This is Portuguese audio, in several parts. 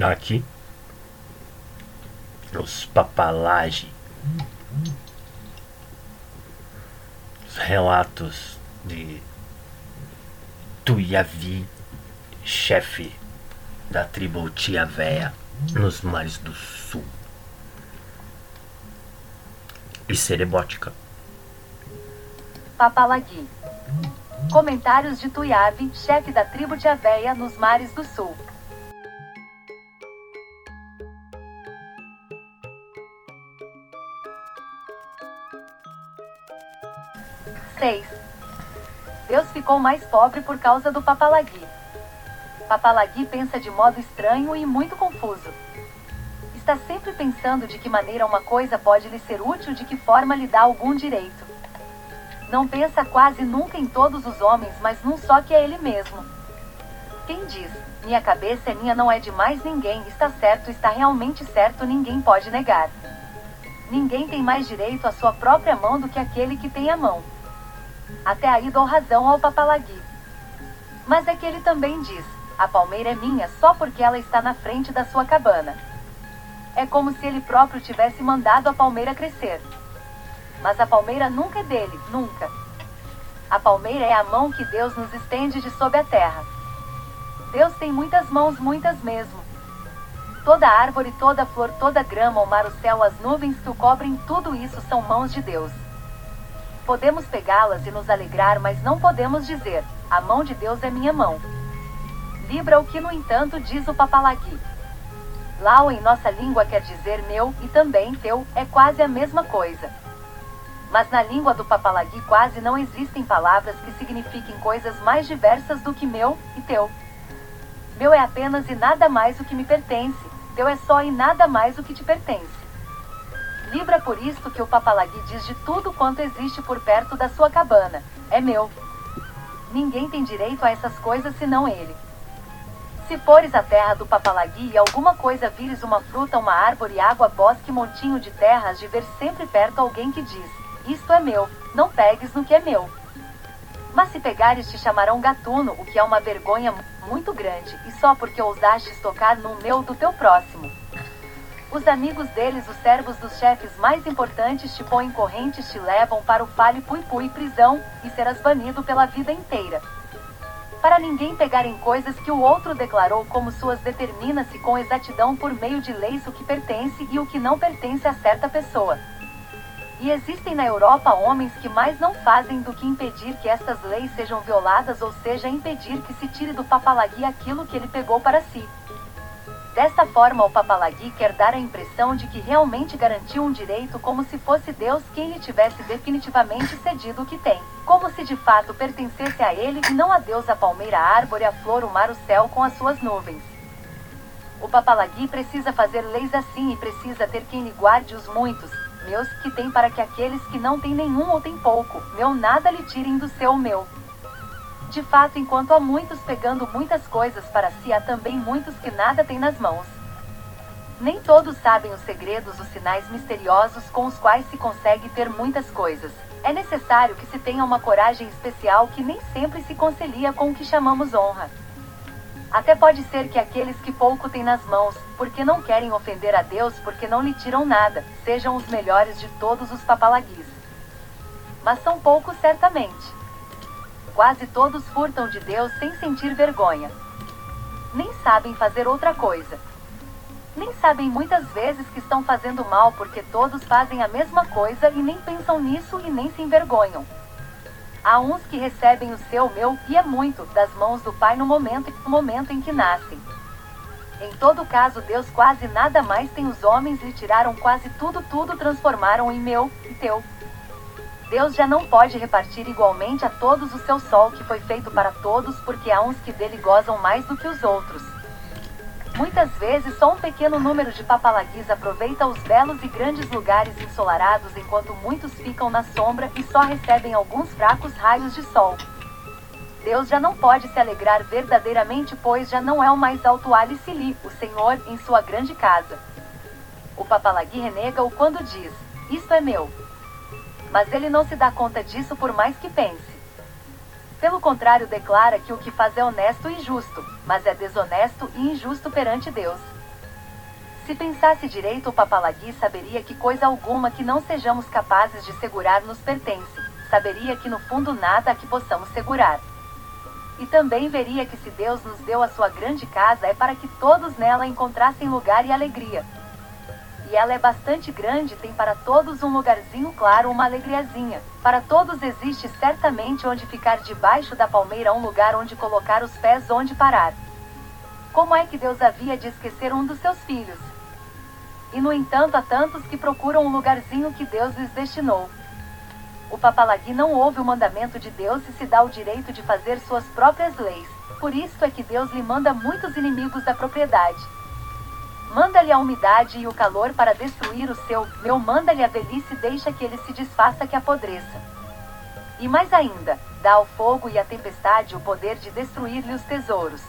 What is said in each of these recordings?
Aqui, os papalage, os relatos de Tuiavi, chefe da tribo Tia Véia nos mares do sul. E cerebótica. Papalagui. Comentários de Tuiave, chefe da tribo de Aveia nos mares do sul. Seis. Deus ficou mais pobre por causa do Papalagui. Papalagui pensa de modo estranho e muito confuso. Está sempre pensando de que maneira uma coisa pode lhe ser útil, de que forma lhe dá algum direito. Não pensa quase nunca em todos os homens, mas num só que é ele mesmo. Quem diz, minha cabeça é minha não é de mais ninguém, está certo, está realmente certo, ninguém pode negar. Ninguém tem mais direito à sua própria mão do que aquele que tem a mão. Até aí dou razão ao papalagui. Mas é que ele também diz, a palmeira é minha só porque ela está na frente da sua cabana. É como se ele próprio tivesse mandado a palmeira crescer. Mas a palmeira nunca é dele, nunca. A palmeira é a mão que Deus nos estende de sob a terra. Deus tem muitas mãos, muitas mesmo. Toda árvore, toda flor, toda grama, o mar, o céu, as nuvens que o cobrem, tudo isso são mãos de Deus. Podemos pegá-las e nos alegrar, mas não podemos dizer: a mão de Deus é minha mão. Libra o que, no entanto, diz o papalagui. Lau em nossa língua quer dizer meu e também teu, é quase a mesma coisa. Mas na língua do papalagui quase não existem palavras que signifiquem coisas mais diversas do que meu e teu. Meu é apenas e nada mais o que me pertence, teu é só e nada mais o que te pertence. Libra por isto que o papalagui diz de tudo quanto existe por perto da sua cabana, é meu. Ninguém tem direito a essas coisas senão ele. Se fores a terra do papalagui e alguma coisa vires uma fruta, uma árvore, água, bosque, montinho de terras, de ver sempre perto alguém que diz: Isto é meu, não pegues no que é meu. Mas se pegares, te chamarão gatuno, o que é uma vergonha muito grande, e só porque ousastes tocar no meu do teu próximo. Os amigos deles, os servos dos chefes mais importantes, te põem correntes, te levam para o palio pui pui prisão, e serás banido pela vida inteira. Para ninguém pegar em coisas que o outro declarou como suas, determina-se com exatidão por meio de leis o que pertence e o que não pertence a certa pessoa. E existem na Europa homens que mais não fazem do que impedir que estas leis sejam violadas, ou seja, impedir que se tire do papalagui aquilo que ele pegou para si. Desta forma, o papalagui quer dar a impressão de que realmente garantiu um direito como se fosse Deus quem lhe tivesse definitivamente cedido o que tem, como se de fato pertencesse a ele e não a Deus a palmeira, a árvore, a flor, o mar, o céu com as suas nuvens. O papalagui precisa fazer leis assim e precisa ter quem lhe guarde os muitos, meus, que tem para que aqueles que não têm nenhum ou têm pouco, meu nada lhe tirem do seu meu. De fato, enquanto há muitos pegando muitas coisas para si, há também muitos que nada têm nas mãos. Nem todos sabem os segredos, os sinais misteriosos com os quais se consegue ter muitas coisas. É necessário que se tenha uma coragem especial que nem sempre se concilia com o que chamamos honra. Até pode ser que aqueles que pouco têm nas mãos, porque não querem ofender a Deus, porque não lhe tiram nada, sejam os melhores de todos os papalaguis. Mas são poucos certamente. Quase todos furtam de Deus sem sentir vergonha. Nem sabem fazer outra coisa. Nem sabem muitas vezes que estão fazendo mal porque todos fazem a mesma coisa e nem pensam nisso e nem se envergonham. Há uns que recebem o seu, meu, e é muito, das mãos do Pai no momento, momento em que nascem. Em todo caso, Deus quase nada mais tem os homens lhe tiraram quase tudo, tudo transformaram em meu e teu. Deus já não pode repartir igualmente a todos o seu sol que foi feito para todos, porque há uns que dele gozam mais do que os outros. Muitas vezes só um pequeno número de papalaguis aproveita os belos e grandes lugares ensolarados enquanto muitos ficam na sombra e só recebem alguns fracos raios de sol. Deus já não pode se alegrar verdadeiramente, pois já não é o mais alto Alicili, o Senhor, em sua grande casa. O papalagui renega-o quando diz: Isto é meu mas ele não se dá conta disso por mais que pense. Pelo contrário, declara que o que faz é honesto e justo, mas é desonesto e injusto perante Deus. Se pensasse direito, o papalagui saberia que coisa alguma que não sejamos capazes de segurar nos pertence. Saberia que no fundo nada a que possamos segurar. E também veria que se Deus nos deu a sua grande casa é para que todos nela encontrassem lugar e alegria. E ela é bastante grande, tem para todos um lugarzinho claro, uma alegriazinha. Para todos existe certamente onde ficar debaixo da palmeira, um lugar onde colocar os pés, onde parar. Como é que Deus havia de esquecer um dos seus filhos? E no entanto há tantos que procuram um lugarzinho que Deus lhes destinou. O papalagui não ouve o mandamento de Deus e se dá o direito de fazer suas próprias leis. Por isso é que Deus lhe manda muitos inimigos da propriedade. Manda-lhe a umidade e o calor para destruir o seu, meu manda-lhe a velhice e deixa que ele se desfaça que apodreça. E mais ainda, dá ao fogo e à tempestade o poder de destruir-lhe os tesouros.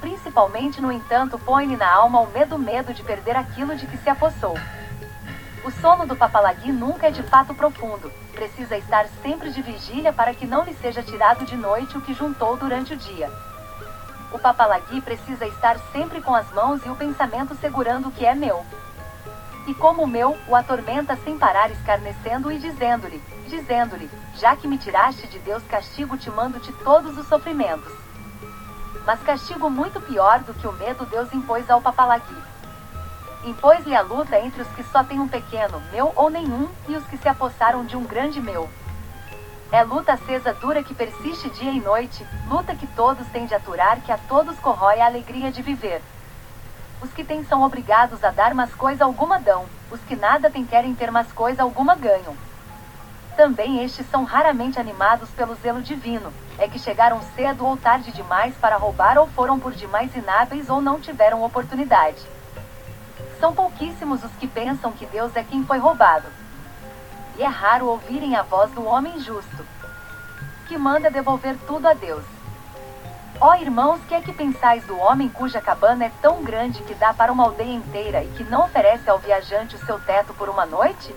Principalmente, no entanto, põe-lhe na alma o medo medo de perder aquilo de que se apossou. O sono do papalagui nunca é de fato profundo, precisa estar sempre de vigília para que não lhe seja tirado de noite o que juntou durante o dia. O papalagui precisa estar sempre com as mãos e o pensamento segurando o que é meu. E como o meu, o atormenta sem parar escarnecendo e dizendo-lhe, dizendo-lhe, já que me tiraste de Deus castigo te mando-te todos os sofrimentos. Mas castigo muito pior do que o medo Deus impôs ao papalagui. Impôs-lhe a luta entre os que só têm um pequeno, meu ou nenhum, e os que se apossaram de um grande meu. É luta acesa dura que persiste dia e noite, luta que todos têm de aturar, que a todos corrói a alegria de viver. Os que têm são obrigados a dar mas coisa alguma dão, os que nada têm querem ter mas coisa alguma ganham. Também estes são raramente animados pelo zelo divino, é que chegaram cedo ou tarde demais para roubar ou foram por demais inábeis ou não tiveram oportunidade. São pouquíssimos os que pensam que Deus é quem foi roubado. E é raro ouvirem a voz do homem justo, que manda devolver tudo a Deus. Ó irmãos, que é que pensais do homem cuja cabana é tão grande que dá para uma aldeia inteira e que não oferece ao viajante o seu teto por uma noite?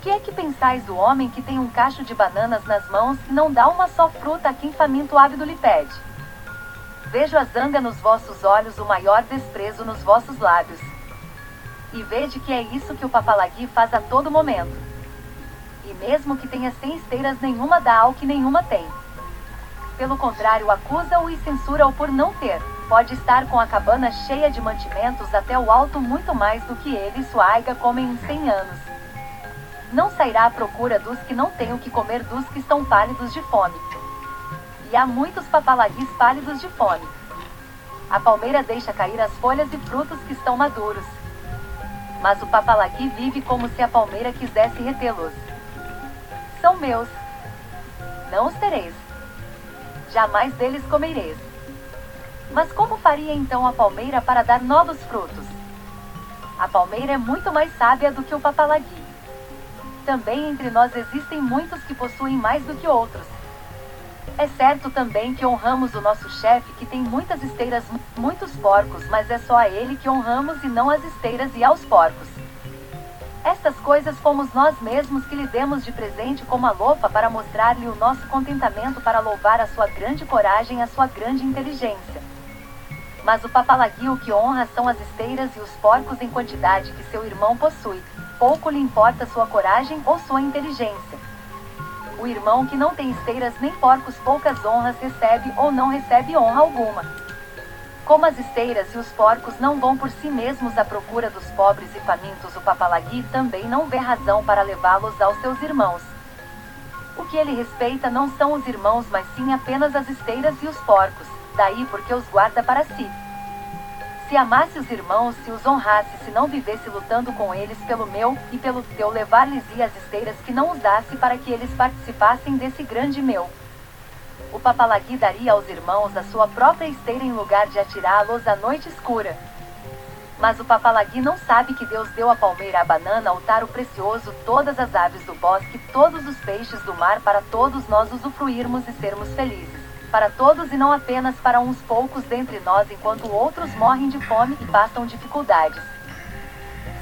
Que é que pensais do homem que tem um cacho de bananas nas mãos e não dá uma só fruta a quem faminto ávido lhe pede? Vejo a zanga nos vossos olhos, o maior desprezo nos vossos lábios. E vede que é isso que o papalagui faz a todo momento. E mesmo que tenha cem esteiras, nenhuma dá ao que nenhuma tem. Pelo contrário, acusa-o e censura-o por não ter. Pode estar com a cabana cheia de mantimentos até o alto muito mais do que ele e sua aiga comem em cem anos não sairá à procura dos que não têm o que comer dos que estão pálidos de fome. E há muitos papalaguis pálidos de fome. A palmeira deixa cair as folhas e frutos que estão maduros. Mas o papalagui vive como se a palmeira quisesse retê-los. São meus. Não os tereis. Jamais deles comereis. Mas como faria então a palmeira para dar novos frutos? A palmeira é muito mais sábia do que o papalagui. Também entre nós existem muitos que possuem mais do que outros. É certo também que honramos o nosso chefe que tem muitas esteiras, muitos porcos, mas é só a ele que honramos e não as esteiras e aos porcos. Estas coisas fomos nós mesmos que lhe demos de presente como a lopa para mostrar-lhe o nosso contentamento para louvar a sua grande coragem e a sua grande inteligência. Mas o papalaguio que honra são as esteiras e os porcos em quantidade que seu irmão possui pouco lhe importa sua coragem ou sua inteligência. O irmão que não tem esteiras nem porcos poucas honras recebe ou não recebe honra alguma. Como as esteiras e os porcos não vão por si mesmos à procura dos pobres e famintos, o papalagui também não vê razão para levá-los aos seus irmãos. O que ele respeita não são os irmãos, mas sim apenas as esteiras e os porcos, daí porque os guarda para si. Se amasse os irmãos, se os honrasse, se não vivesse lutando com eles pelo meu e pelo teu, levar-lhes as esteiras que não usasse para que eles participassem desse grande meu. O papalagui daria aos irmãos a sua própria esteira em lugar de atirá-los à noite escura. Mas o papalagui não sabe que Deus deu a palmeira, a banana, o taro precioso, todas as aves do bosque, todos os peixes do mar para todos nós usufruirmos e sermos felizes para todos e não apenas para uns poucos dentre nós, enquanto outros morrem de fome e passam dificuldades.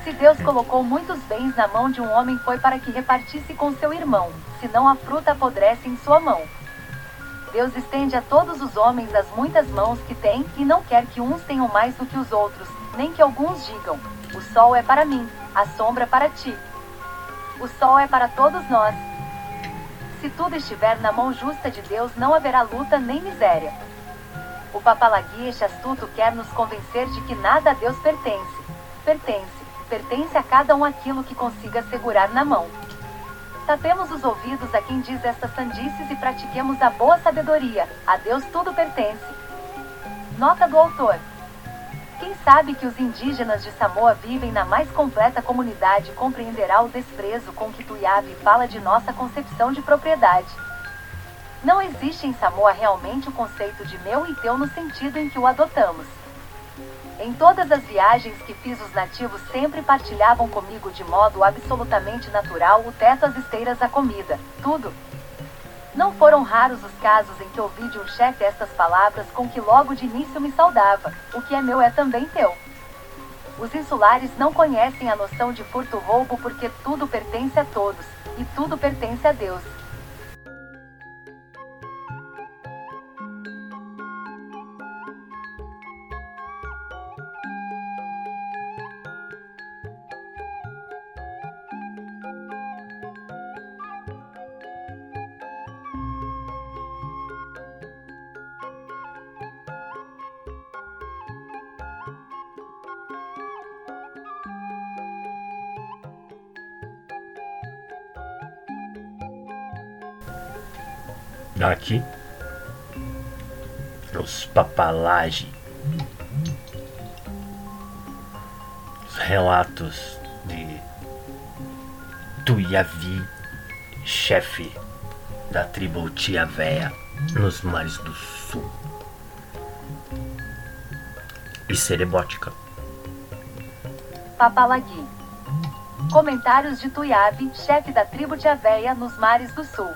Se Deus colocou muitos bens na mão de um homem, foi para que repartisse com seu irmão, senão a fruta apodrece em sua mão. Deus estende a todos os homens as muitas mãos que tem, e não quer que uns tenham mais do que os outros, nem que alguns digam: o sol é para mim, a sombra para ti. O sol é para todos nós. Se tudo estiver na mão justa de Deus, não haverá luta nem miséria. O Papalagui, este astuto, quer nos convencer de que nada a Deus pertence. Pertence, pertence a cada um aquilo que consiga segurar na mão. Tapemos os ouvidos a quem diz estas sandices e pratiquemos a boa sabedoria. A Deus tudo pertence. Nota do autor. Quem sabe que os indígenas de Samoa vivem na mais completa comunidade compreenderá o desprezo com que Tuiabe fala de nossa concepção de propriedade. Não existe em Samoa realmente o conceito de meu e teu no sentido em que o adotamos. Em todas as viagens que fiz, os nativos sempre partilhavam comigo de modo absolutamente natural o teto, as esteiras, a comida, tudo. Não foram raros os casos em que ouvi de um chefe estas palavras com que logo de início me saudava: o que é meu é também teu. Os insulares não conhecem a noção de furto-roubo porque tudo pertence a todos, e tudo pertence a Deus. Aqui, os papalagi, os relatos de Tuiavi, chefe da tribo Tiavéia nos mares do sul. E cerebótica. Papalagui. Comentários de Tuiabe, chefe da tribo Tiavéia nos mares do sul.